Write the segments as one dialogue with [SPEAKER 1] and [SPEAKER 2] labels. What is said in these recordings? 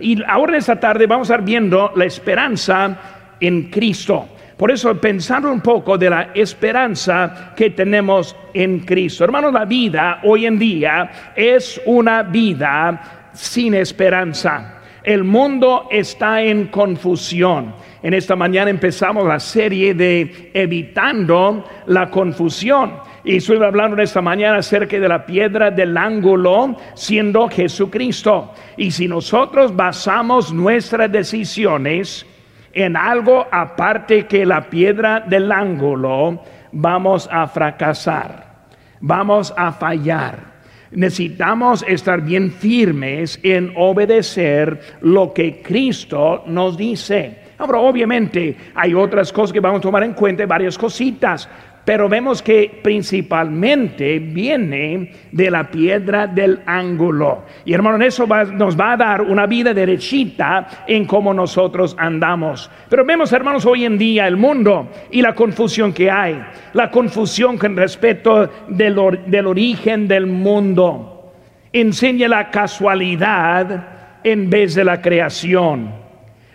[SPEAKER 1] Y ahora esta tarde vamos a estar viendo la esperanza en Cristo. Por eso pensando un poco de la esperanza que tenemos en Cristo. Hermanos, la vida hoy en día es una vida sin esperanza. El mundo está en confusión. En esta mañana empezamos la serie de Evitando la confusión. Y estoy hablando esta mañana acerca de la piedra del ángulo siendo Jesucristo. Y si nosotros basamos nuestras decisiones en algo aparte que la piedra del ángulo, vamos a fracasar, vamos a fallar. Necesitamos estar bien firmes en obedecer lo que Cristo nos dice. Ahora, obviamente, hay otras cosas que vamos a tomar en cuenta, varias cositas, pero vemos que principalmente viene de la piedra del ángulo. Y hermano, eso nos va a dar una vida derechita en cómo nosotros andamos. Pero vemos, hermanos, hoy en día el mundo y la confusión que hay, la confusión con respecto del, del origen del mundo. Enseña la casualidad en vez de la creación.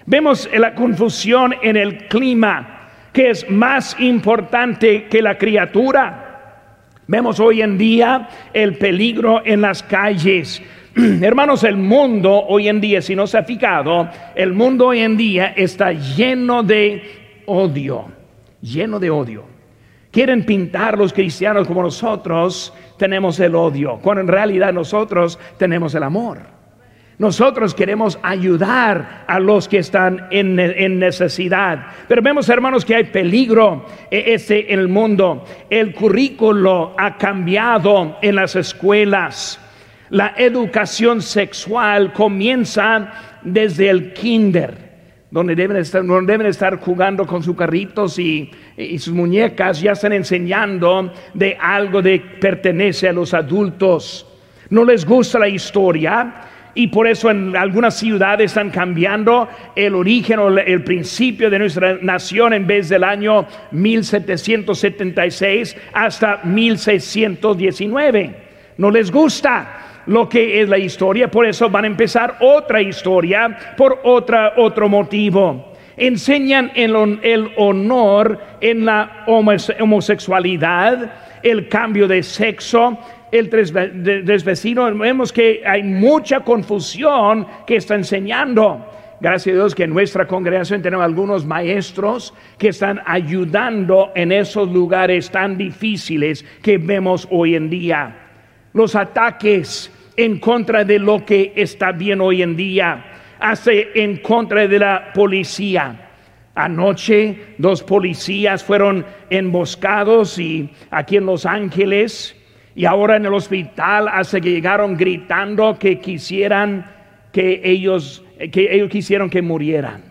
[SPEAKER 1] Vemos la confusión en el clima que es más importante que la criatura. Vemos hoy en día el peligro en las calles. Hermanos, el mundo hoy en día, si no se ha fijado, el mundo hoy en día está lleno de odio, lleno de odio. Quieren pintar los cristianos como nosotros tenemos el odio, cuando en realidad nosotros tenemos el amor. Nosotros queremos ayudar a los que están en, necesidad. Pero vemos, hermanos, que hay peligro e, en el mundo. El currículo ha cambiado en las escuelas. La educación sexual comienza desde el kinder, donde deben estar, deben estar jugando con sus carritos y sus muñecas, ya están enseñando de algo que pertenece a los adultos. No les gusta la historia, y por eso en algunas ciudades están cambiando el origen o el principio de nuestra nación en vez del año 1776 hasta 1619. No les gusta lo que es la historia, por eso van a empezar otra historia por otra, otro motivo. Enseñan el, el honor en la homosexualidad, el cambio de sexo, el desvecino, vemos que hay mucha confusión que está enseñando. Gracias a Dios que en nuestra congregación tenemos algunos maestros que están ayudando en esos lugares tan difíciles que vemos hoy en día. Los ataques en contra de lo que está bien hoy en día, hace en contra de la policía. Anoche dos policías fueron emboscados y aquí en Los Ángeles y ahora en el hospital hasta que llegaron gritando que quisieran que ellos, que ellos quisieron que murieran.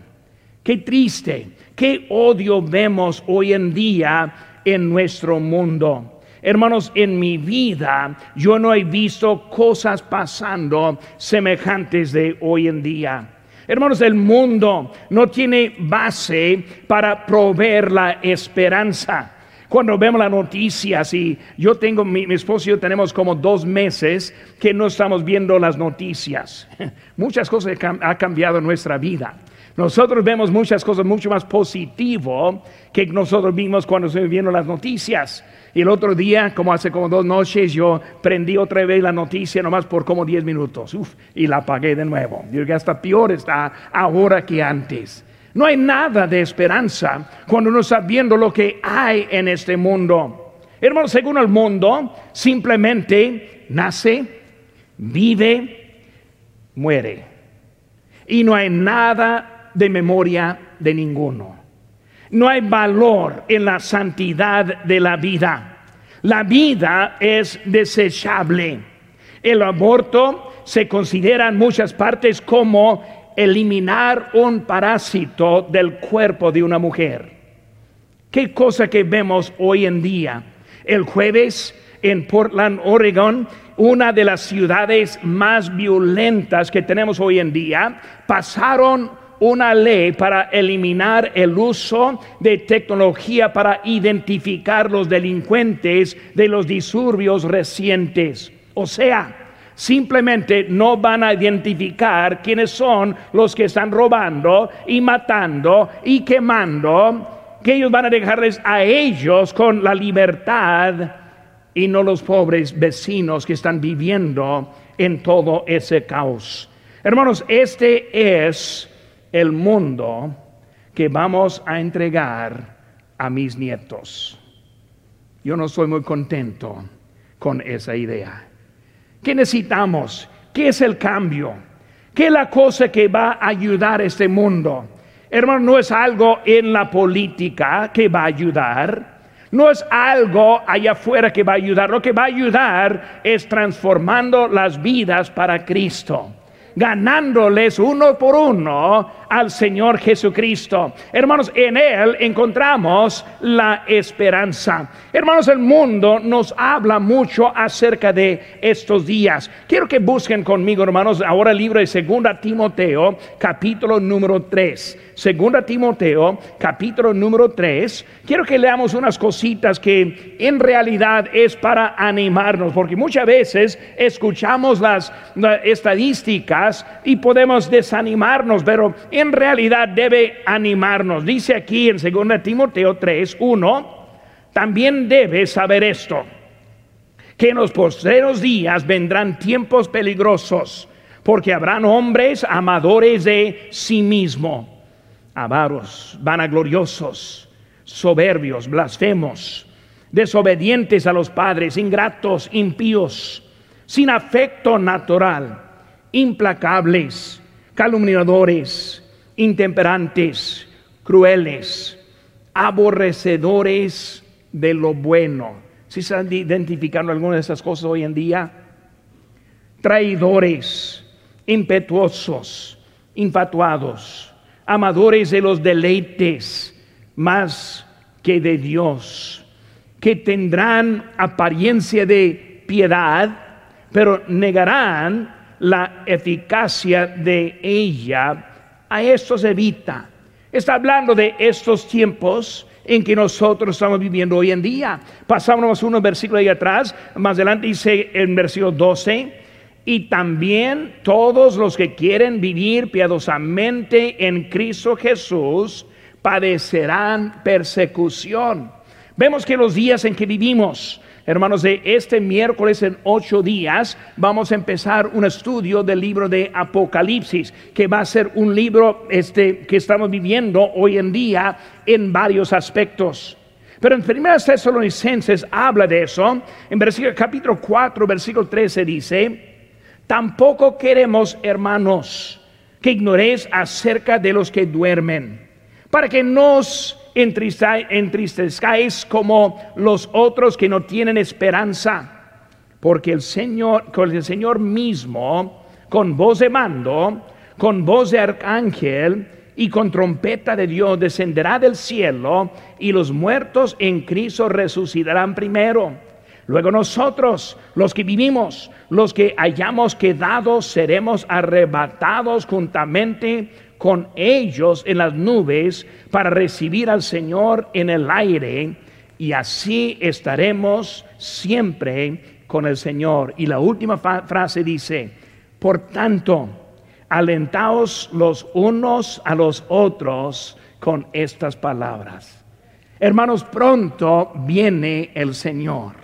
[SPEAKER 1] Qué triste, qué odio vemos hoy en día en nuestro mundo. Hermanos, en mi vida yo no he visto cosas pasando semejantes de hoy en día. Hermanos, el mundo no tiene base para proveer la esperanza. Cuando vemos las noticias y yo tengo, mi, esposo y yo tenemos como dos meses que no estamos viendo las noticias. Muchas cosas han cambiado nuestra vida. Nosotros vemos muchas cosas mucho más positivo que nosotros vimos cuando estuvimos viendo las noticias. Y el otro día, como hace como dos noches, yo prendí otra vez la noticia nomás por como diez minutos. y la apagué de nuevo. Digo que hasta peor está ahora que antes. No hay nada de esperanza cuando uno está viendo lo que hay en este mundo. Hermanos, según el mundo, simplemente nace, vive, muere. Y no hay nada de memoria de ninguno. No hay valor en la santidad de la vida. La vida es desechable. El aborto se considera en muchas partes como eliminar un parásito del cuerpo de una mujer. Qué cosa que vemos hoy en día. El jueves en Portland, Oregon, una de las ciudades más violentas que tenemos hoy en día, pasaron una ley para eliminar el uso de tecnología para identificar los delincuentes de los disturbios recientes. O sea, Simplemente no van a identificar quiénes son los que están robando y matando y quemando, que ellos van a dejarles a ellos con la libertad y no los pobres vecinos que están viviendo en todo ese caos. Hermanos, este es el mundo que vamos a entregar a mis nietos. Yo no estoy muy contento con esa idea. ¿Qué necesitamos? ¿Qué es el cambio? ¿Qué es la cosa que va a ayudar a este mundo? Hermano, no es algo en la política que va a ayudar. No es algo allá afuera que va a ayudar. Lo que va a ayudar es transformando las vidas para Cristo ganándoles uno por uno al Señor Jesucristo. Hermanos, en Él encontramos la esperanza. Hermanos, el mundo nos habla mucho acerca de estos días. Quiero que busquen conmigo, hermanos, ahora el libro de Segunda Timoteo, capítulo número 3. Segunda Timoteo, capítulo número 3. Quiero que leamos unas cositas que en realidad es para animarnos, porque muchas veces escuchamos las, estadísticas y podemos desanimarnos, pero en realidad debe animarnos. Dice aquí en Segunda Timoteo 3, 1, también debe saber esto, que en los postreros días vendrán tiempos peligrosos, porque habrán hombres amadores de sí mismo avaros, vanagloriosos, soberbios, blasfemos, desobedientes a los padres, ingratos, impíos, sin afecto natural, implacables, calumniadores, intemperantes, crueles, aborrecedores de lo bueno. Si se están identificando alguna de esas cosas hoy en día, traidores, impetuosos, infatuados, amadores de los deleites más que de Dios, que tendrán apariencia de piedad, pero negarán la eficacia de ella. A estos evita. Está hablando de estos tiempos en que nosotros estamos viviendo hoy en día. Pasamos unos versículos ahí atrás, más adelante dice en versículo 12, y también todos los que quieren vivir piadosamente en Cristo Jesús padecerán persecución. Vemos que los días en que vivimos, hermanos, de este miércoles en ocho días, vamos a empezar un estudio del libro de Apocalipsis, que va a ser un libro este, que estamos viviendo hoy en día en varios aspectos. Pero en 1 Tesalonicenses habla de eso. En versículo, capítulo 4, versículo 13 dice, Tampoco queremos, hermanos, que ignoréis acerca de los que duermen, para que nos entristezcáis como los otros que no tienen esperanza, porque el Señor, con el Señor mismo, con voz de mando, con voz de arcángel y con trompeta de Dios descenderá del cielo y los muertos en Cristo resucitarán primero. Luego nosotros, los que vivimos, los que hayamos quedado, seremos arrebatados juntamente con ellos en las nubes para recibir al Señor en el aire y así estaremos siempre con el Señor. Y la última frase dice, por tanto, alentaos los unos a los otros con estas palabras. Hermanos, pronto viene el Señor.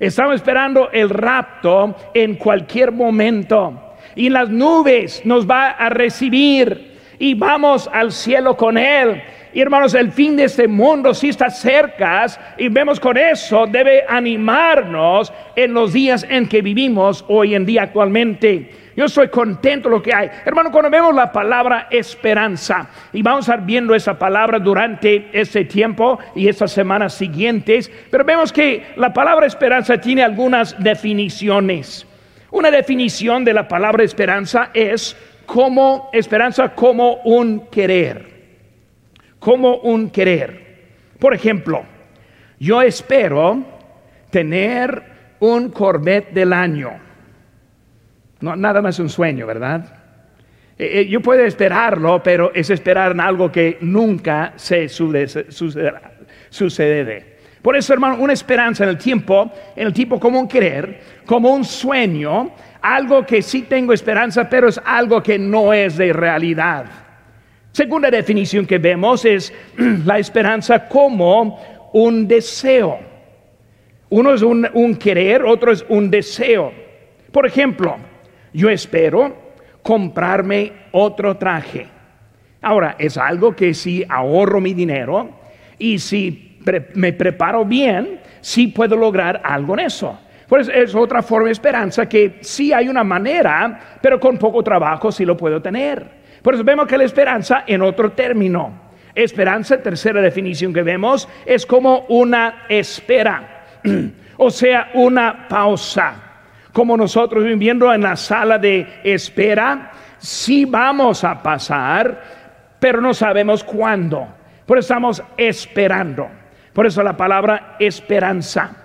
[SPEAKER 1] Estamos esperando el rapto en cualquier momento. Y las nubes nos va a recibir y vamos al cielo con Él. Y hermanos, el fin de este mundo sí está cerca y vemos con eso debe animarnos en los días en que vivimos hoy en día actualmente. Yo estoy contento lo que hay. Hermano, cuando vemos la palabra esperanza, y vamos a estar viendo esa palabra durante este tiempo y estas semanas siguientes, pero vemos que la palabra esperanza tiene algunas definiciones. Una definición de la palabra esperanza es como esperanza como un querer. Como un querer. Por ejemplo, yo espero tener un Corvette del año no, nada más un sueño, ¿verdad? Eh, eh, yo puedo esperarlo, pero es esperar en algo que nunca se sucederá. Por eso, hermano, una esperanza en el tiempo, en el tiempo como un querer, como un sueño, algo que sí tengo esperanza, pero es algo que no es de realidad. Segunda definición que vemos es la esperanza como un deseo. Uno es un, un, querer, otro es un deseo. Por ejemplo, yo espero comprarme otro traje. Ahora, es algo que si ahorro mi dinero y si me preparo bien, sí puedo lograr algo en eso. Pues es otra forma de esperanza que sí hay una manera, pero con poco trabajo sí lo puedo tener. Por eso vemos que la esperanza en otro término. Esperanza, tercera definición que vemos, es como una espera, o sea, una pausa. Como nosotros viviendo en la sala de espera, sí vamos a pasar, pero no sabemos cuándo. Por eso estamos esperando. Por eso la palabra esperanza.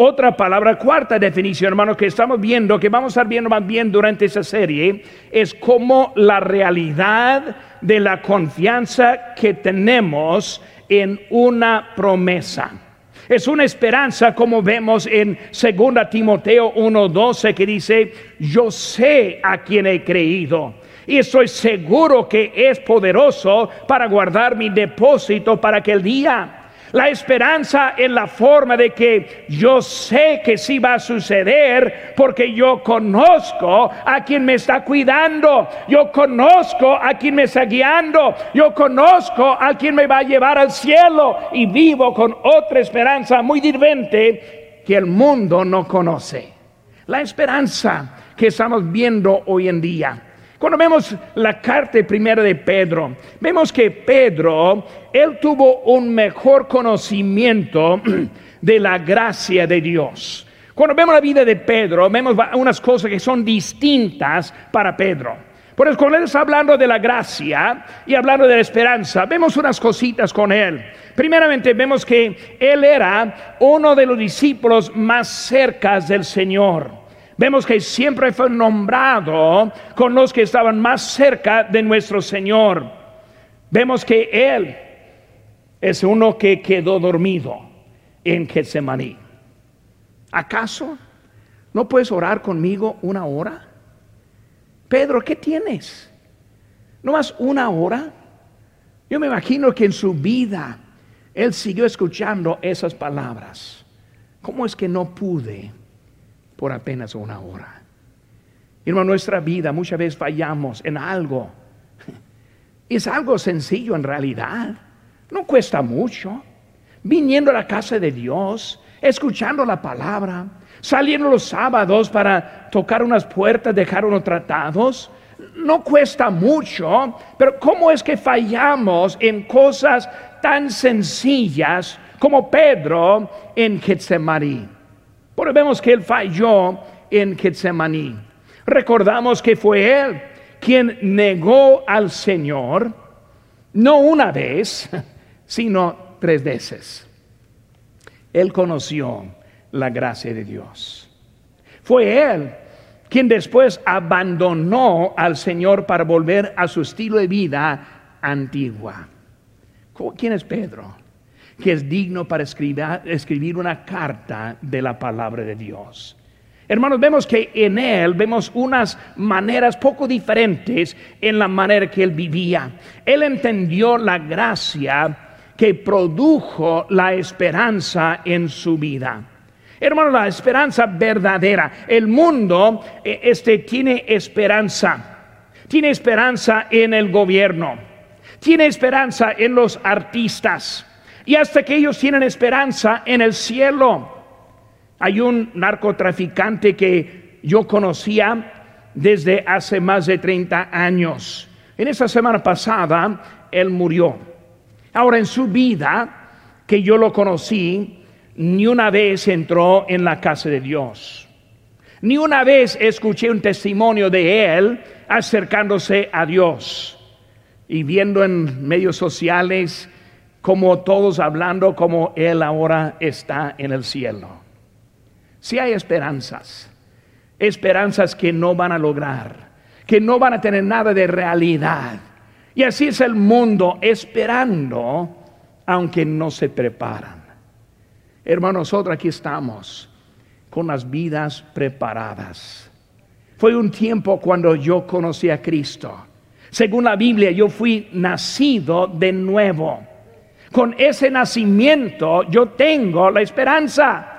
[SPEAKER 1] Otra palabra, cuarta definición, hermano, que estamos viendo, que vamos a estar viendo más bien durante esa serie, es como la realidad de la confianza que tenemos en una promesa. Es una esperanza como vemos en 2 Timoteo 1:12 que dice, yo sé a quien he creído y estoy seguro que es poderoso para guardar mi depósito para aquel día. La esperanza en la forma de que yo sé que sí va a suceder porque yo conozco a quien me está cuidando, yo conozco a quien me está guiando, yo conozco a quien me va a llevar al cielo y vivo con otra esperanza muy diferente que el mundo no conoce. La esperanza que estamos viendo hoy en día. Cuando vemos la carta primera de Pedro, vemos que Pedro, él tuvo un mejor conocimiento de la gracia de Dios. Cuando vemos la vida de Pedro, vemos unas cosas que son distintas para Pedro. Por eso, cuando él está hablando de la gracia y hablando de la esperanza, vemos unas cositas con él. Primeramente, vemos que él era uno de los discípulos más cercas del Señor. Vemos que siempre fue nombrado con los que estaban más cerca de nuestro Señor. Vemos que Él es uno que quedó dormido en Getsemaní. ¿Acaso no puedes orar conmigo una hora? Pedro, ¿qué tienes? ¿No más una hora? Yo me imagino que en su vida él siguió escuchando esas palabras. ¿Cómo es que no pude por apenas una hora. En nuestra vida muchas veces fallamos en algo. Es algo sencillo en realidad. No cuesta mucho. Viniendo a la casa de Dios, escuchando la palabra, saliendo los sábados para tocar unas puertas, dejar unos tratados. No cuesta mucho, pero ¿cómo es que fallamos en cosas tan sencillas como Pedro en Getsemaní? Pero vemos que él falló en Getsemaní. Recordamos que fue él quien negó al Señor, no una vez, sino tres veces. Él conoció la gracia de Dios. Fue él quien después abandonó al Señor para volver a su estilo de vida antigua. ¿Quién es Pedro? Que es digno para escribir, escribir una carta de la palabra de Dios. Hermanos, vemos que en él vemos unas maneras poco diferentes en la manera que él vivía. Él entendió la gracia que produjo la esperanza en su vida. Hermano, la esperanza verdadera. El mundo eh, este, tiene esperanza. Tiene esperanza en el gobierno. Tiene esperanza en los artistas y hasta que ellos tienen esperanza en el cielo. Hay un narcotraficante que yo conocía desde hace más de 30 años. En esa semana pasada, él murió. Ahora, en su vida, que yo lo conocí, ni una vez entró en la casa de Dios. Ni una vez escuché un testimonio de él acercándose a Dios. Y viendo en medios sociales como todos hablando como Él ahora está en el cielo. Si hay esperanzas, esperanzas que no van a lograr, que no van a tener nada de realidad. Y así es el mundo esperando, aunque no se preparan. Hermanos, nosotros aquí estamos con las vidas preparadas. fue un tiempo cuando yo conocí a Cristo. Según la Biblia, yo fui nacido de nuevo. Con ese nacimiento yo tengo la esperanza.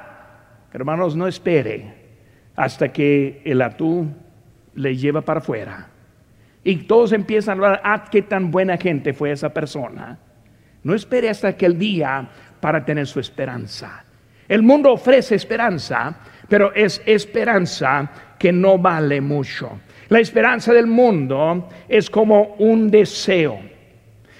[SPEAKER 1] Hermanos, no espere hasta que el atún le lleva para afuera. Y todos empiezan a hablar, ah, qué tan buena gente fue esa persona. No espere hasta aquel día para tener su esperanza. El mundo ofrece esperanza, pero es esperanza que no vale mucho. La esperanza del mundo es como un deseo.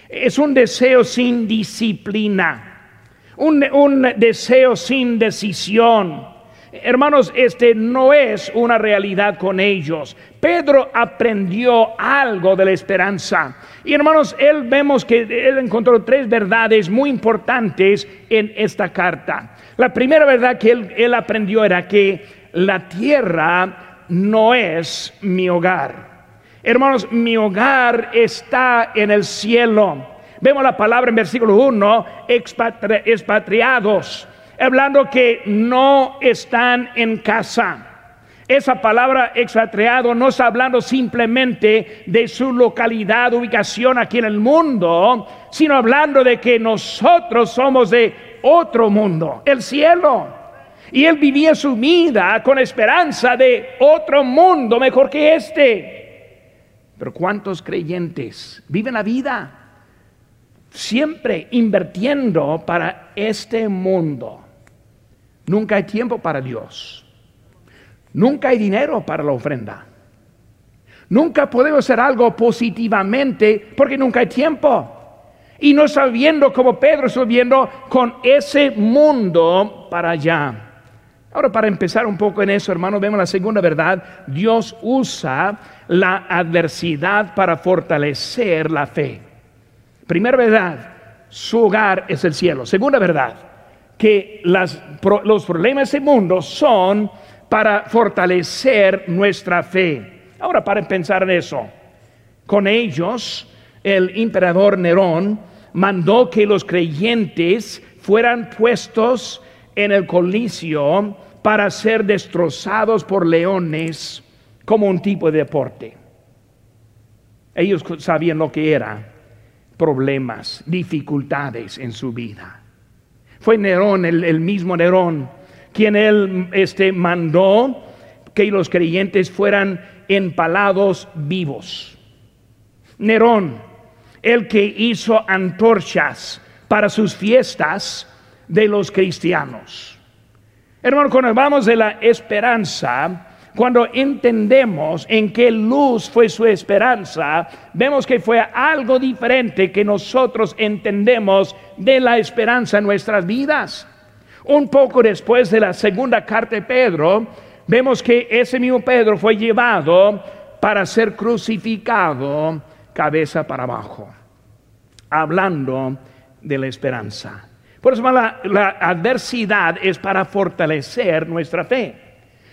[SPEAKER 1] Es un deseo sin disciplina, un, un deseo sin decisión. Hermanos, este no es una realidad con ellos. Pedro aprendió algo de la esperanza. Y hermanos, él vemos que él encontró tres verdades muy importantes en esta carta. La primera verdad que él, él aprendió era que la tierra no es mi hogar. Hermanos, mi hogar está en el cielo. Vemos la palabra en versículo 1, expatriados, hablando que no están en casa. Esa palabra expatriado no está hablando simplemente de su localidad, ubicación aquí en el mundo, sino hablando de que nosotros somos de otro mundo, el cielo. Y él vivía su vida con esperanza de otro mundo mejor que este. Pero ¿cuántos creyentes viven la vida siempre invirtiendo para este mundo? Nunca hay tiempo para Dios. Nunca hay dinero para la ofrenda. Nunca podemos hacer algo positivamente porque nunca hay tiempo. Y no sabiendo como Pedro está viendo con ese mundo para allá. Ahora, para empezar un poco en eso, hermano, vemos la segunda verdad. Dios usa la adversidad para fortalecer la fe. Primera verdad, su hogar es el cielo. Segunda verdad, que los problemas del mundo son para fortalecer nuestra fe. Ahora, para pensar en eso, con ellos, el emperador Nerón mandó que los creyentes fueran puestos en el coliseo para ser destrozados por leones como un tipo de deporte. Ellos sabían lo que eran problemas, dificultades en su vida. Fue Nerón, el, mismo Nerón, quien él este, mandó que los creyentes fueran empalados vivos. Nerón, el que hizo antorchas para sus fiestas, de los cristianos. Hermano, cuando hablamos de la esperanza, cuando entendemos en qué luz fue su esperanza, vemos que fue algo diferente que nosotros entendemos de la esperanza en nuestras vidas. Un poco después de la segunda carta de Pedro, vemos que ese mismo Pedro fue llevado para ser crucificado cabeza para abajo, hablando de la esperanza. Por eso la, adversidad es para fortalecer nuestra fe.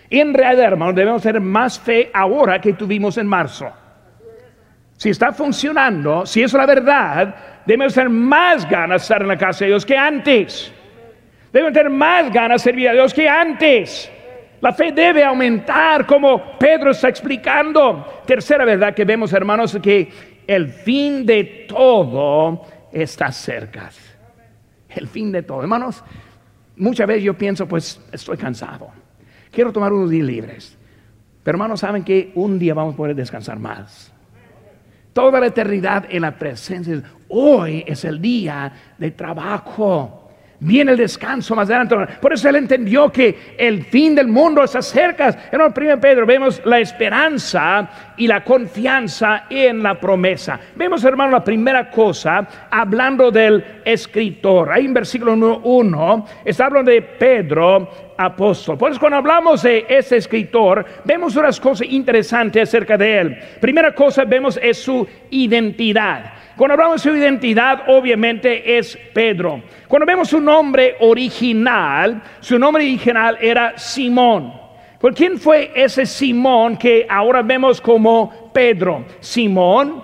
[SPEAKER 1] en realidad, hermanos, debemos tener más fe ahora que tuvimos en marzo. Si está funcionando, si es la verdad, debemos tener más ganas de estar en la casa de Dios que antes. Debemos tener más ganas de servir a Dios que antes. La fe debe aumentar, como Pedro está explicando. Tercera verdad que vemos, hermanos, es que el fin de todo está cerca el fin de todo. Hermanos, muchas veces yo pienso, pues estoy cansado. Quiero tomar unos días libres. Pero hermanos, saben que un día vamos a poder descansar más. Toda la eternidad en la presencia. Hoy es el día de trabajo. Viene el descanso más adelante. Por eso él entendió que el fin del mundo se acerca. En el Pedro vemos la esperanza y la confianza en la promesa. Vemos, hermano, la primera cosa, hablando del escritor. Ahí en versículo 1 está hablando de Pedro, apóstol. Por eso cuando hablamos de ese escritor, vemos unas cosas interesantes acerca de él. Primera cosa vemos es su identidad. Cuando hablamos de su identidad, obviamente es Pedro. Cuando vemos su nombre original, su nombre original era Simón. ¿Por quién fue ese Simón que ahora vemos como Pedro? Simón,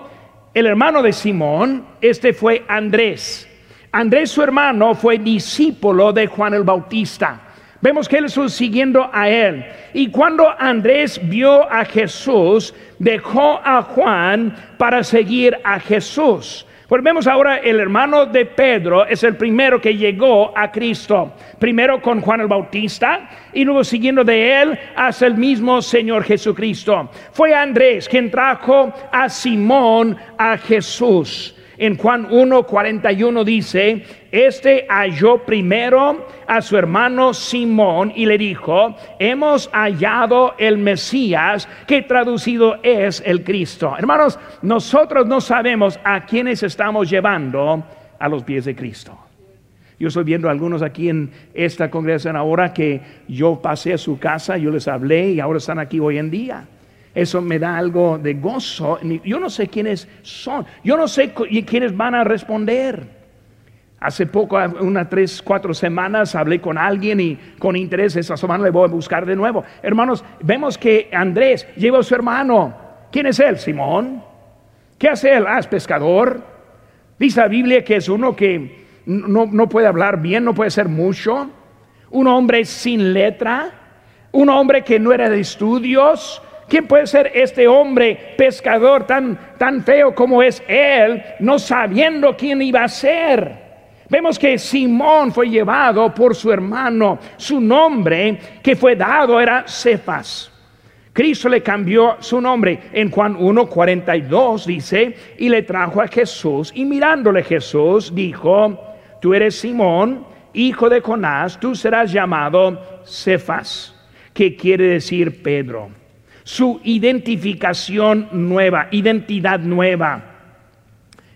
[SPEAKER 1] el hermano de Simón, este fue Andrés. Andrés, su hermano, fue discípulo de Juan el Bautista. Vemos que él estuvo siguiendo a él. Y cuando Andrés vio a Jesús, dejó a Juan para seguir a Jesús. Pues vemos ahora el hermano de Pedro es el primero que llegó a Cristo. Primero con Juan el Bautista y luego siguiendo de él hasta el mismo Señor Jesucristo. Fue Andrés quien trajo a Simón a Jesús. En Juan 1:41 dice, este halló primero a su hermano Simón y le dijo, hemos hallado el Mesías, que traducido es el Cristo. Hermanos, nosotros no sabemos a quiénes estamos llevando a los pies de Cristo. Yo estoy viendo a algunos aquí en esta congregación ahora que yo pasé a su casa, yo les hablé y ahora están aquí hoy en día. Eso me da algo de gozo. Yo no sé quiénes son. Yo no sé quiénes van a responder. Hace poco, unas tres, cuatro semanas, hablé con alguien y con interés esa semana le voy a buscar de nuevo. Hermanos, vemos que Andrés lleva a su hermano. ¿Quién es él? Simón. ¿Qué hace él? Ah, es pescador. Dice la Biblia que es uno que no, no puede hablar bien, no puede ser mucho. Un hombre sin letra. Un hombre que no era de estudios ¿Quién puede ser este hombre pescador tan, tan feo como es él, no sabiendo quién iba a ser? Vemos que Simón fue llevado por su hermano. Su nombre que fue dado era Cefas. Cristo le cambió su nombre. En Juan 1:42 dice, y le trajo a Jesús, y mirándole Jesús dijo, tú eres Simón, hijo de Jonás, tú serás llamado Cefas, que quiere decir Pedro su identificación nueva, identidad nueva.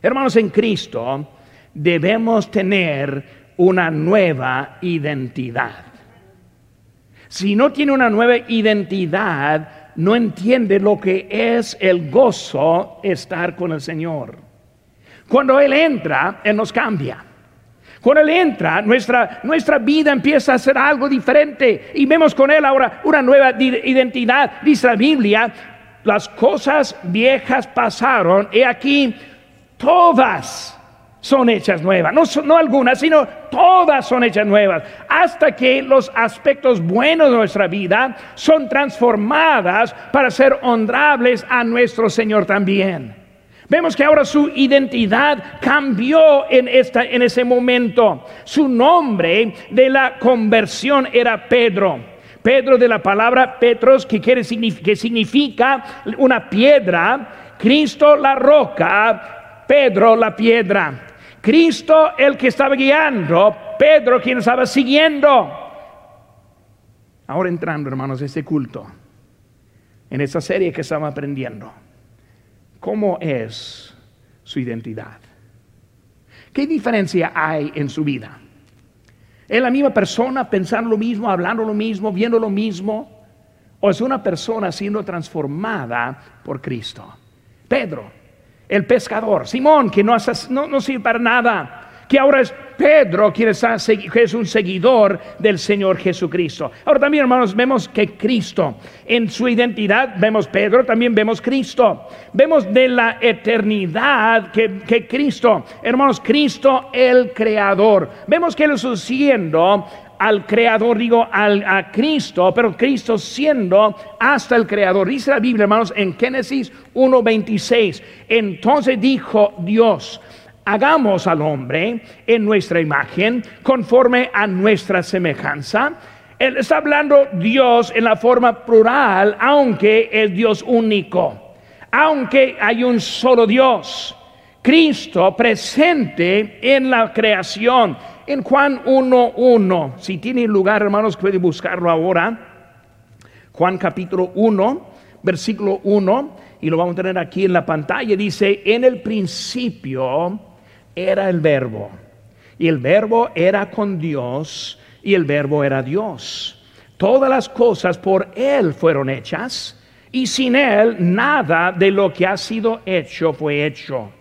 [SPEAKER 1] Hermanos, en Cristo debemos tener una nueva identidad. Si no tiene una nueva identidad, no entiende lo que es el gozo estar con el Señor. Cuando Él entra, Él nos cambia. Cuando Él entra, nuestra, nuestra vida empieza a ser algo diferente y vemos con Él ahora una nueva identidad. Dice la Biblia, las cosas viejas pasaron y aquí todas son hechas nuevas. No, no algunas, sino todas son hechas nuevas. Hasta que los aspectos buenos de nuestra vida son transformadas para ser honrables a nuestro Señor también. Vemos que ahora su identidad cambió en, esta, en ese momento. Su nombre de la conversión era Pedro. Pedro de la palabra Petros, que, quiere, que significa una piedra. Cristo la roca, Pedro la piedra. Cristo el que estaba guiando, Pedro quien estaba siguiendo. Ahora entrando, hermanos, a este culto, en esta serie que estamos aprendiendo. ¿Cómo es su identidad? ¿Qué diferencia hay en su vida? ¿Es la misma persona pensando lo mismo, hablando lo mismo, viendo lo mismo? ¿O es una persona siendo transformada por Cristo? Pedro, el pescador, Simón, que no, no, sirve para nada, que ahora es Pedro quien es un seguidor del Señor Jesucristo. Ahora también, hermanos, vemos que Cristo, en su identidad, vemos Pedro, también vemos Cristo. Vemos de la eternidad que, Cristo, hermanos, Cristo el Creador. Vemos que Él está siendo al Creador, digo, al, a Cristo, pero Cristo siendo hasta el Creador. Dice la Biblia, hermanos, en Génesis 1.26. Entonces dijo Dios, hagamos al hombre en nuestra imagen, conforme a nuestra semejanza. Él está hablando Dios en la forma plural, aunque es Dios único, aunque hay un solo Dios. Cristo presente en la creación. En Juan 1.1, si tiene lugar hermanos, puede buscarlo ahora. Juan capítulo 1, versículo 1, y lo vamos a tener aquí en la pantalla, dice, en el principio era el verbo. Y el verbo era con Dios y el verbo era Dios. Todas las cosas por Él fueron hechas y sin Él nada de lo que ha sido hecho fue hecho.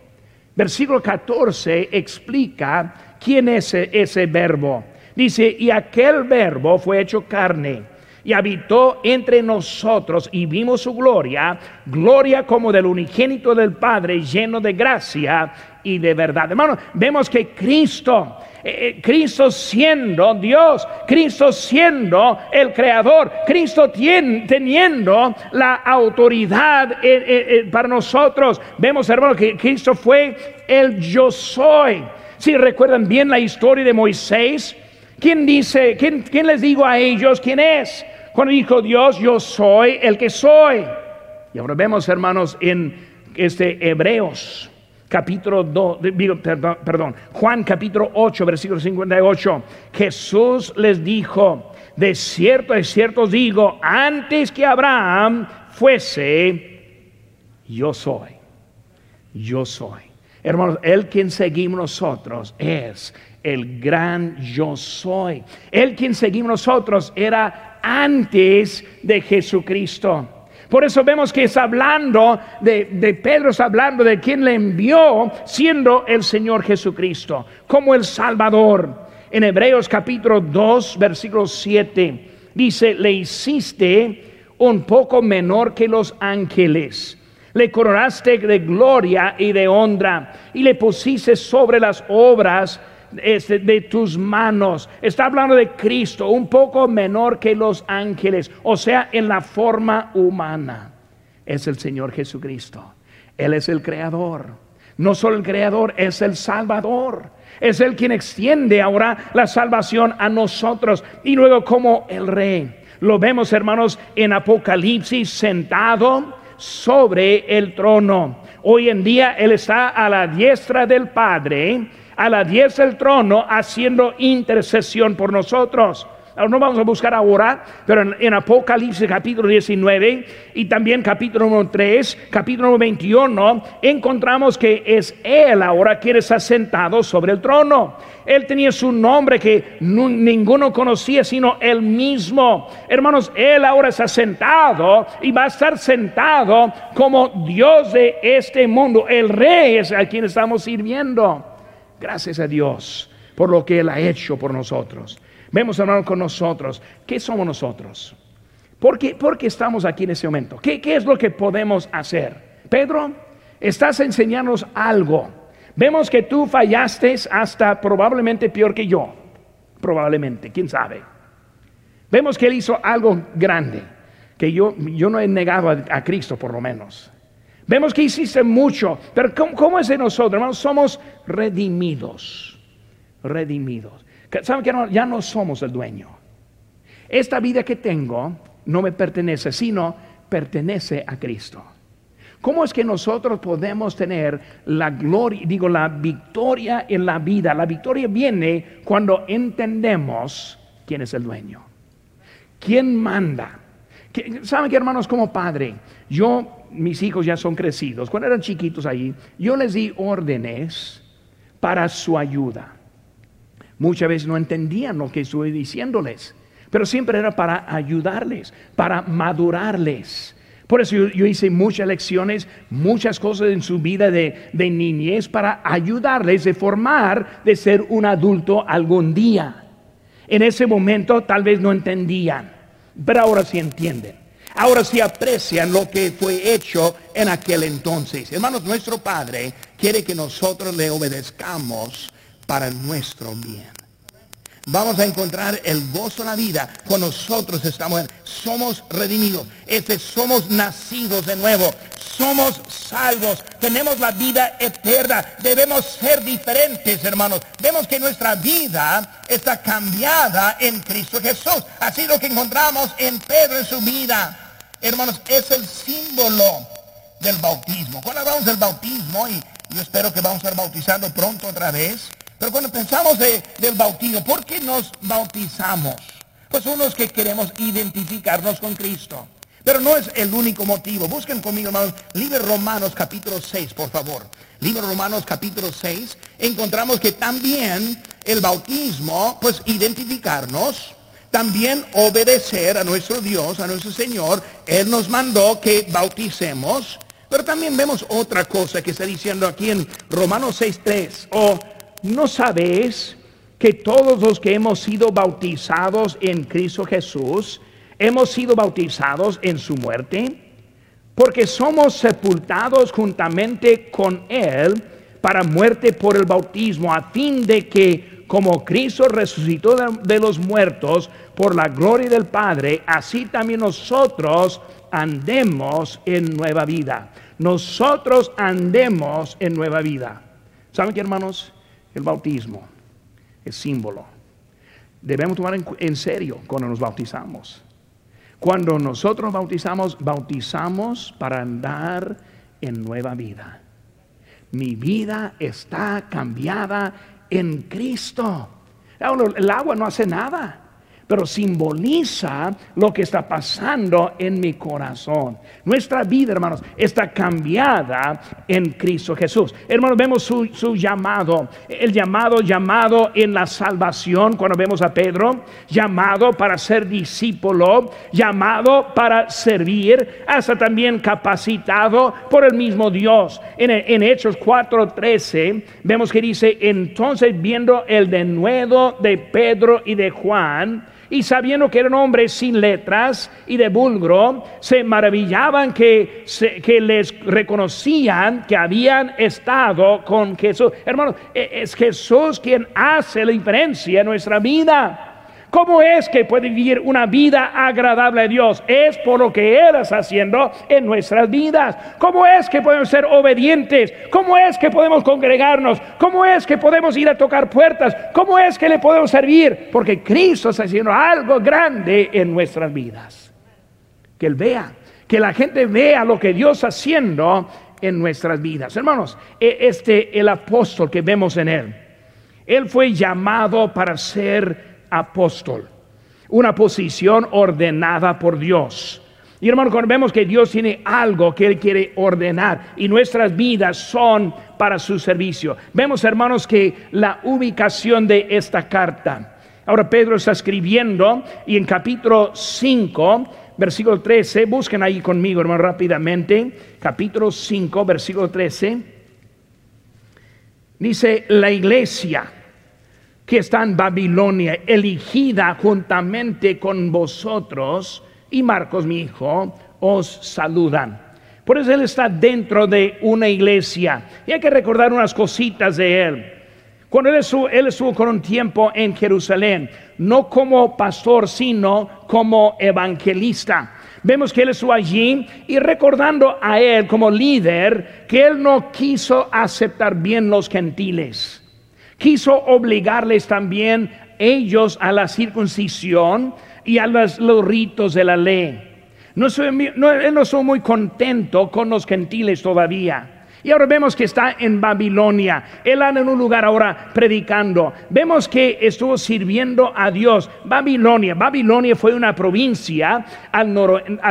[SPEAKER 1] Versículo 14 explica quién es ese, ese verbo. Dice, y aquel verbo fue hecho carne y habitó entre nosotros y vimos su gloria, gloria como del unigénito del Padre, lleno de gracia y de verdad. Hermano, vemos que Cristo, eh, eh, Cristo siendo Dios, Cristo siendo el Creador, Cristo teniendo la autoridad eh, para nosotros. Vemos, hermano, que Cristo fue el yo soy. Si recuerdan bien la historia de Moisés, ¿quién dice, quién, quién les digo a ellos quién es? Cuando dijo Dios, yo soy el que soy. Y ahora vemos, hermanos, en este Hebreos capítulo 2, perdón, Juan capítulo 8, versículo 58, Jesús les dijo, de cierto, de cierto digo, antes que Abraham fuese, yo soy, yo soy. Hermanos, el quien seguimos nosotros es el gran yo soy. El quien seguimos nosotros era antes de Jesucristo. Por eso vemos que es hablando de, Pedro, es hablando de quien le envió, siendo el Señor Jesucristo, como el Salvador. En Hebreos capítulo 2, versículo 7, dice, le hiciste un poco menor que los ángeles. Le coronaste de gloria y de honra y le pusiste sobre las obras de tus manos. Está hablando de Cristo, un poco menor que los ángeles, o sea, en la forma humana. Es el Señor Jesucristo. Él es el creador. No solo el creador, es el salvador. Es el quien extiende ahora la salvación a nosotros. Y luego como el rey. Lo vemos, hermanos, en Apocalipsis sentado sobre el trono. Hoy en día Él está a la diestra del Padre a la diestra del trono haciendo intercesión por nosotros. Ahora no vamos a buscar ahora, pero en, Apocalipsis capítulo 19 y también capítulo 3, capítulo 21, encontramos que es Él ahora quien está sentado sobre el trono. Él tenía su nombre que ninguno conocía sino Él mismo. Hermanos, Él ahora está sentado y va a estar sentado como Dios de este mundo. El rey es a quien estamos sirviendo. Gracias a Dios por lo que Él ha hecho por nosotros. Vemos, hermano, con nosotros. ¿Qué somos nosotros? ¿Por qué, estamos aquí en ese momento? ¿Qué, ¿Qué es lo que podemos hacer? Pedro, estás enseñándonos algo. Vemos que tú fallaste hasta probablemente peor que yo. Probablemente, quién sabe. Vemos que Él hizo algo grande, que yo, yo no he negado a Cristo por lo menos. Vemos que hiciste mucho, pero ¿cómo, es de nosotros, hermanos? Somos redimidos, redimidos. ¿Saben que ya no somos el dueño? Esta vida que tengo no me pertenece, sino pertenece a Cristo. ¿Cómo es que nosotros podemos tener la gloria, digo, la victoria en la vida? La victoria viene cuando entendemos quién es el dueño, quién manda. ¿Saben que hermanos como padre? Yo, mis hijos ya son crecidos. Cuando eran chiquitos ahí, yo les di órdenes para su ayuda. Muchas veces no entendían lo que estuve diciéndoles, pero siempre era para ayudarles, para madurarles. Por eso yo, hice muchas lecciones, muchas cosas en su vida de, de niñez para ayudarles de formar, de ser un adulto algún día. En ese momento tal vez no entendían, pero ahora sí entienden. Ahora sí aprecian lo que fue hecho en aquel entonces. Hermanos, nuestro Padre quiere que nosotros le obedezcamos para nuestro bien. Vamos a encontrar el gozo de la vida cuando nosotros estamos, somos redimidos, este, somos nacidos de nuevo, somos salvos, tenemos la vida eterna, debemos ser diferentes, hermanos. Vemos que nuestra vida está cambiada en Cristo Jesús. Así lo que encontramos en Pedro en su vida. Hermanos, es el símbolo del bautismo. Cuando hablamos del bautismo, y yo espero que vamos a estar bautizando pronto otra vez, pero cuando pensamos del bautismo, ¿por qué nos bautizamos? Pues unos que queremos identificarnos con Cristo. Pero no es el único motivo. Busquen conmigo, hermanos, libro Romanos capítulo 6, por favor. Libro Romanos capítulo 6. Encontramos que también el bautismo, pues identificarnos también obedecer a nuestro Dios, a nuestro Señor. Él nos mandó que bauticemos. Pero también vemos otra cosa que está diciendo aquí en Romanos 6.3. O no sabéis que todos los que hemos sido bautizados en Cristo Jesús, Hemos sido bautizados en su muerte porque somos sepultados juntamente con Él para muerte por el bautismo, a fin de que como Cristo resucitó de, los muertos por la gloria del Padre, así también nosotros andemos en nueva vida. Nosotros andemos en nueva vida. ¿Saben qué, hermanos? El bautismo es símbolo. Debemos tomar en serio cuando nos bautizamos. Cuando nosotros bautizamos, bautizamos para andar en nueva vida. Mi vida está cambiada en Cristo. El agua no hace nada pero simboliza lo que está pasando en mi corazón. Nuestra vida, hermanos, está cambiada en Cristo Jesús. Hermanos, vemos su, llamado, el llamado, llamado en la salvación, cuando vemos a Pedro, llamado para ser discípulo, llamado para servir, hasta también capacitado por el mismo Dios. En, en Hechos 4:13 vemos que dice, entonces viendo el denuedo de Pedro y de Juan, y sabiendo que eran hombres sin letras y de vulgro, se maravillaban que, que les reconocían que habían estado con Jesús. Hermanos, e, es Jesús quien hace la diferencia en nuestra vida. ¿Cómo es que puede vivir una vida agradable a Dios? Es por lo que Él está haciendo en nuestras vidas. ¿Cómo es que podemos ser obedientes? ¿Cómo es que podemos congregarnos? ¿Cómo es que podemos ir a tocar puertas? ¿Cómo es que le podemos servir? Porque Cristo está haciendo algo grande en nuestras vidas. Que Él vea, que la gente vea lo que Dios está haciendo en nuestras vidas. Hermanos, e, este el apóstol que vemos en él, él fue llamado para ser apóstol, una posición ordenada por Dios. Y hermano, cuando vemos que Dios tiene algo que Él quiere ordenar y nuestras vidas son para su servicio. Vemos, hermanos, que la ubicación de esta carta. Ahora Pedro está escribiendo y en capítulo 5, versículo 13, busquen ahí conmigo, hermano, rápidamente. Capítulo 5, versículo 13. Dice, la iglesia que está en Babilonia, elegida juntamente con vosotros, y Marcos, mi hijo, os saludan. Por eso él está dentro de una iglesia. Y hay que recordar unas cositas de él. Cuando él estuvo, él estuvo con un tiempo en Jerusalén, no como pastor, sino como evangelista. Vemos que él estuvo allí y recordando a él como líder que él no quiso aceptar bien los gentiles quiso obligarles también ellos a la circuncisión y a los, ritos de la ley. No, él no muy contento con los gentiles todavía. Y ahora vemos que está en Babilonia. Él anda en un lugar ahora predicando. Vemos que estuvo sirviendo a Dios. Babilonia. Babilonia fue una provincia al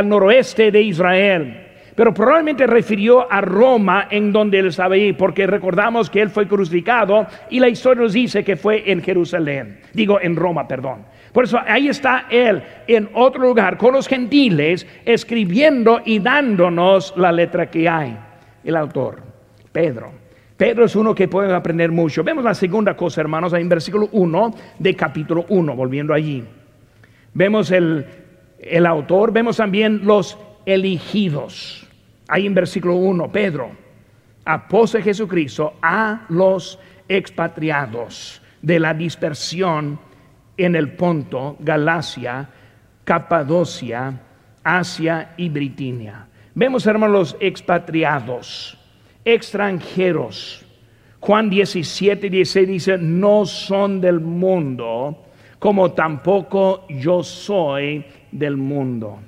[SPEAKER 1] noroeste de Israel pero probablemente refirió a Roma en donde él estaba ahí, porque recordamos que él fue crucificado y la historia nos dice que fue en Jerusalén, digo en Roma, perdón. Por eso ahí está él en otro lugar con los gentiles escribiendo y dándonos la letra que hay. El autor, Pedro. Pedro es uno que podemos aprender mucho. Vemos la segunda cosa, hermanos, en versículo 1 de capítulo 1, volviendo allí. Vemos el, el autor, vemos también los elegidos. Ahí en versículo 1, Pedro, apóstol Jesucristo, a los expatriados de la dispersión en el Ponto, Galacia, Capadocia, Asia y Britinia. Vemos, hermanos, los expatriados, extranjeros. Juan 17, 16 dice, no son del mundo, como tampoco yo soy del mundo.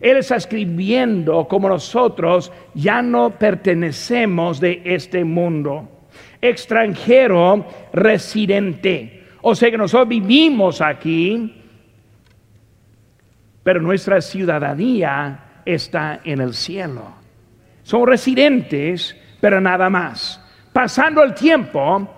[SPEAKER 1] Él está escribiendo como nosotros ya no pertenecemos de este mundo. Extranjero residente. O sea que nosotros vivimos aquí, pero nuestra ciudadanía está en el cielo. Somos residentes, pero nada más. Pasando el tiempo,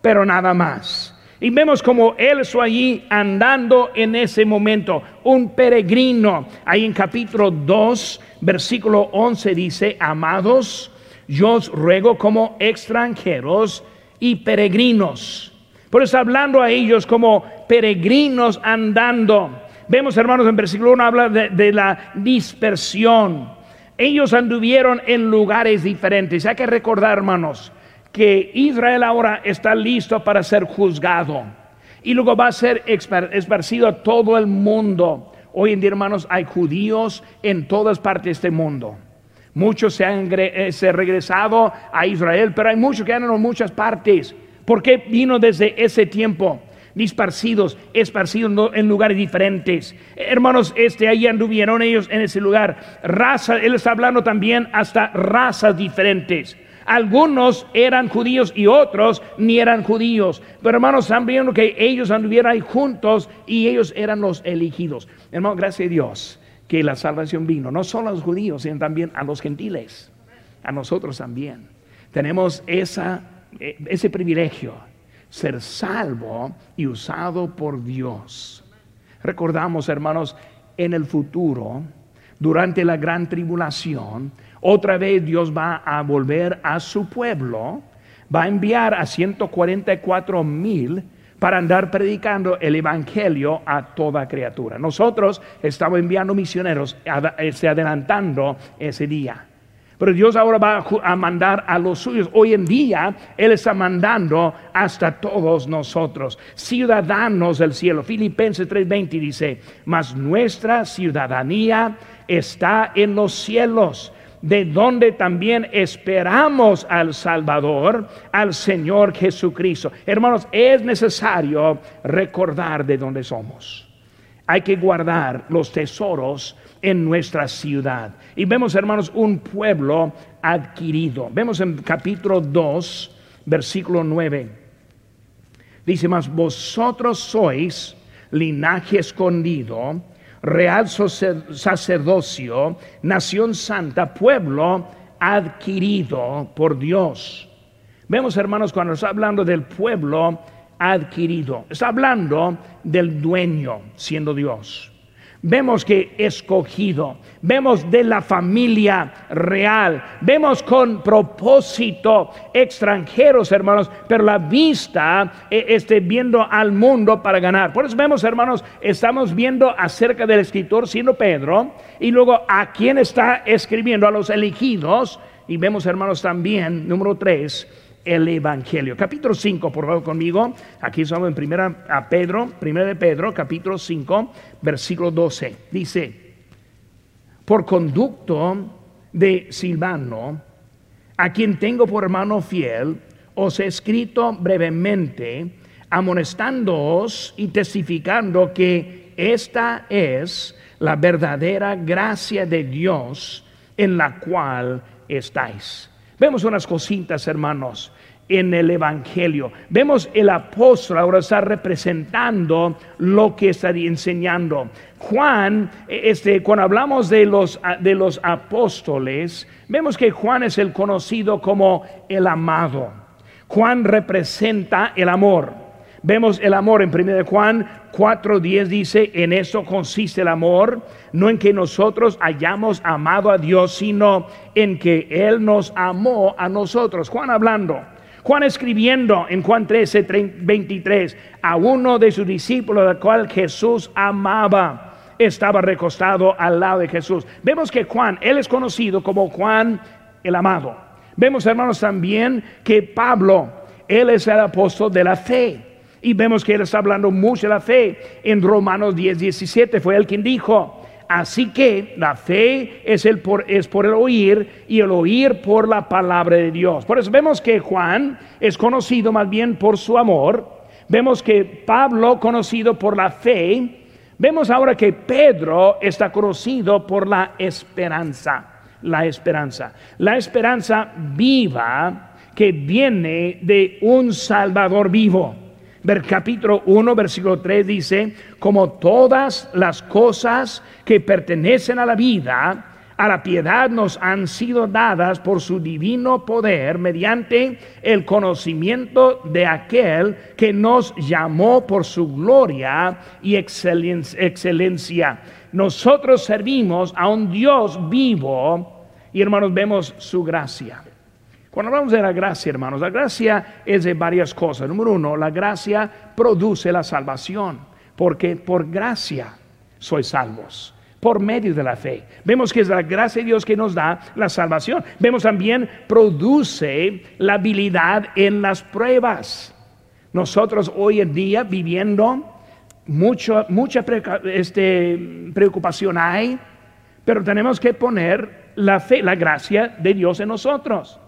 [SPEAKER 1] pero nada más. Y vemos como él está allí andando en ese momento, un peregrino. Ahí en capítulo 2, versículo 11 dice, amados, yo os ruego como extranjeros y peregrinos. Por eso hablando a ellos como peregrinos andando. Vemos, hermanos, en versículo 1 habla de, de la dispersión. Ellos anduvieron en lugares diferentes. Hay que recordar, hermanos, que Israel ahora está listo para ser juzgado y luego va a ser esparcido a todo el mundo. Hoy en día, hermanos, hay judíos en todas partes de este mundo. Muchos se han eh, regresado a Israel, pero hay muchos que andan en muchas partes. ¿Por qué vino desde ese tiempo? disparcidos, esparcidos en lugares diferentes. Hermanos, este ahí anduvieron ellos en ese lugar. Raza, él está hablando también hasta razas diferentes. Algunos eran judíos y otros ni eran judíos. Pero hermanos, están viendo que ellos anduvieran juntos y ellos eran los elegidos. Hermanos, gracias a Dios que la salvación vino, no solo a los judíos, sino también a los gentiles, a nosotros también. Tenemos eh, ese privilegio, ser salvo y usado por Dios. Recordamos, hermanos, en el futuro, durante la gran tribulación, otra vez Dios va a volver a su pueblo, va a enviar a 144 mil para andar predicando el Evangelio a toda criatura. Nosotros estamos enviando misioneros, se adelantando ese día. Pero Dios ahora va a mandar a los suyos. Hoy en día Él está mandando hasta todos nosotros, ciudadanos del cielo. Filipenses 3:20 dice, mas nuestra ciudadanía está en los cielos de donde también esperamos al Salvador, al Señor Jesucristo. Hermanos, es necesario recordar de dónde somos. Hay que guardar los tesoros en nuestra ciudad. Y vemos, hermanos, un pueblo adquirido. Vemos en capítulo 2, versículo 9. Dice más, vosotros sois linaje escondido real sacerdocio, nación santa, pueblo adquirido por Dios. Vemos, hermanos, cuando está hablando del pueblo adquirido, está hablando del dueño siendo Dios vemos que escogido, vemos de la familia real, vemos con propósito extranjeros, hermanos, pero la vista eh, esté viendo al mundo para ganar. Por eso vemos, hermanos, estamos viendo acerca del escritor siendo Pedro y luego a quién está escribiendo, a los elegidos. Y vemos, hermanos, también, número tres, el Evangelio. Capítulo 5, por favor, conmigo. Aquí estamos en primera a Pedro, primera de Pedro, capítulo 5, versículo 12. Dice, por conducto de Silvano, a quien tengo por hermano fiel, os he escrito brevemente, amonestándoos y testificando que esta es la verdadera gracia de Dios en la cual estáis Vemos unas cositas, hermanos, en el Evangelio. Vemos el apóstol ahora está representando lo que está enseñando. Juan, este, cuando hablamos de los, de los apóstoles, vemos que Juan es el conocido como el amado. Juan representa el amor. Vemos el amor en 1 Juan 4:10 dice, en eso consiste el amor, no en que nosotros hayamos amado a Dios, sino en que Él nos amó a nosotros. Juan hablando. Juan escribiendo en Juan 13, 23, a uno de sus discípulos, al cual Jesús amaba, estaba recostado al lado de Jesús. Vemos que Juan, él es conocido como Juan el amado. Vemos, hermanos, también que Pablo, él es el apóstol de la fe. Y vemos que él está hablando mucho de la fe. En Romanos 10, 17 fue él quien dijo, Así que la fe es, el por, es por el oír y el oír por la palabra de Dios. Por eso vemos que Juan es conocido más bien por su amor. Vemos que Pablo conocido por la fe. Vemos ahora que Pedro está conocido por la esperanza. La esperanza. La esperanza viva que viene de un Salvador vivo. Capítulo 1, versículo 3 dice, como todas las cosas que pertenecen a la vida, a la piedad nos han sido dadas por su divino poder mediante el conocimiento de aquel que nos llamó por su gloria y excelencia. Nosotros servimos a un Dios vivo y hermanos vemos su gracia. Cuando hablamos de la gracia, hermanos, la gracia es de varias cosas. Número uno, la gracia produce la salvación, porque por gracia sois salvos por medio de la fe. Vemos que es la gracia de Dios que nos da la salvación. Vemos también produce la habilidad en las pruebas. Nosotros hoy en día viviendo mucho, mucha este, preocupación hay, pero tenemos que poner la fe, la gracia de Dios en nosotros.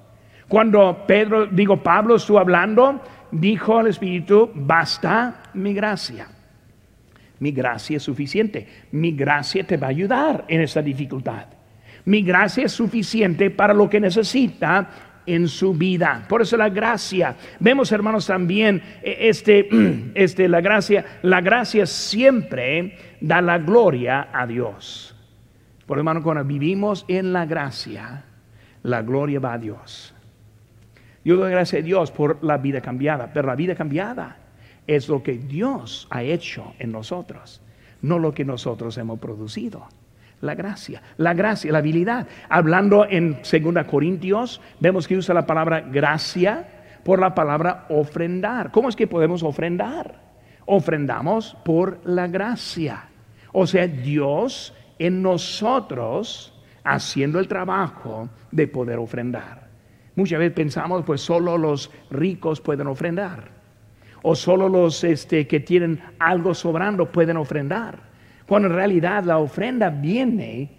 [SPEAKER 1] Cuando Pedro, digo Pablo estuvo hablando, dijo al Espíritu, basta mi gracia. Mi gracia es suficiente. Mi gracia te va a ayudar en esta dificultad. Mi gracia es suficiente para lo que necesita en su vida. Por eso la gracia. Vemos, hermanos, también e, este, este, la gracia, la gracia siempre da la gloria a Dios. Por hermano, cuando vivimos en la gracia, la gloria va a Dios. Yo doy gracias a Dios por la vida cambiada, pero la vida cambiada es lo que Dios ha hecho en nosotros, no lo que nosotros hemos producido. La gracia, la gracia, la habilidad. Hablando en 2 Corintios, vemos que usa la palabra gracia por la palabra ofrendar. ¿Cómo es que podemos ofrendar? Ofrendamos por la gracia. O sea, Dios en nosotros haciendo el trabajo de poder ofrendar. Muchas veces pensamos, pues solo los ricos pueden ofrendar o solo los este, que tienen algo sobrando pueden ofrendar. Cuando en realidad la ofrenda viene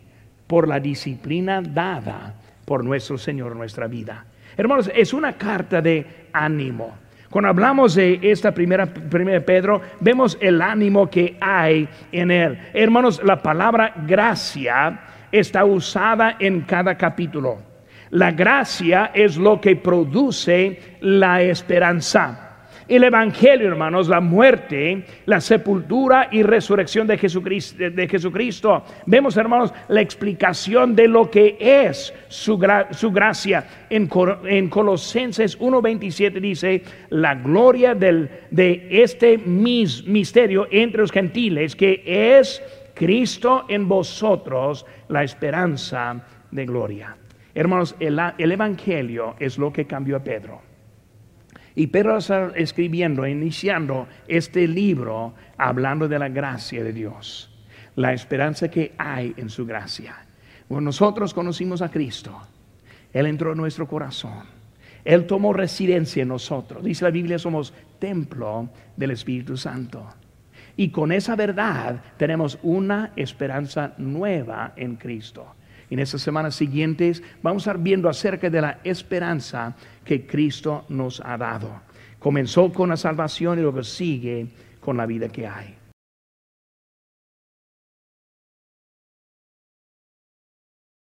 [SPEAKER 1] por la disciplina dada por nuestro Señor nuestra vida. Hermanos, es una carta de ánimo. Cuando hablamos de esta primera, primera Pedro, vemos el ánimo que hay en él. Hermanos, la palabra gracia está usada en cada capítulo. La gracia es lo que produce la esperanza. El Evangelio, hermanos, la muerte, la sepultura y resurrección de Jesucristo, de Jesucristo. Vemos, hermanos, la explicación de lo que es su, gracia. En, en Colosenses 1.27 dice, la gloria de este misterio entre los gentiles, que es Cristo en vosotros, la esperanza de gloria. Hermanos, el Evangelio es lo que cambió a Pedro. Y Pedro está escribiendo, iniciando este libro, hablando de la gracia de Dios, la esperanza que hay en su gracia. Cuando nosotros conocimos a Cristo, Él entró en nuestro corazón. Él tomó residencia en nosotros. Dice la Biblia, somos templo del Espíritu Santo. Y con esa verdad tenemos una esperanza nueva en Cristo. En estas semanas siguientes vamos a estar viendo acerca de la esperanza que Cristo nos ha dado. Comenzó con la salvación y luego sigue con la vida que hay.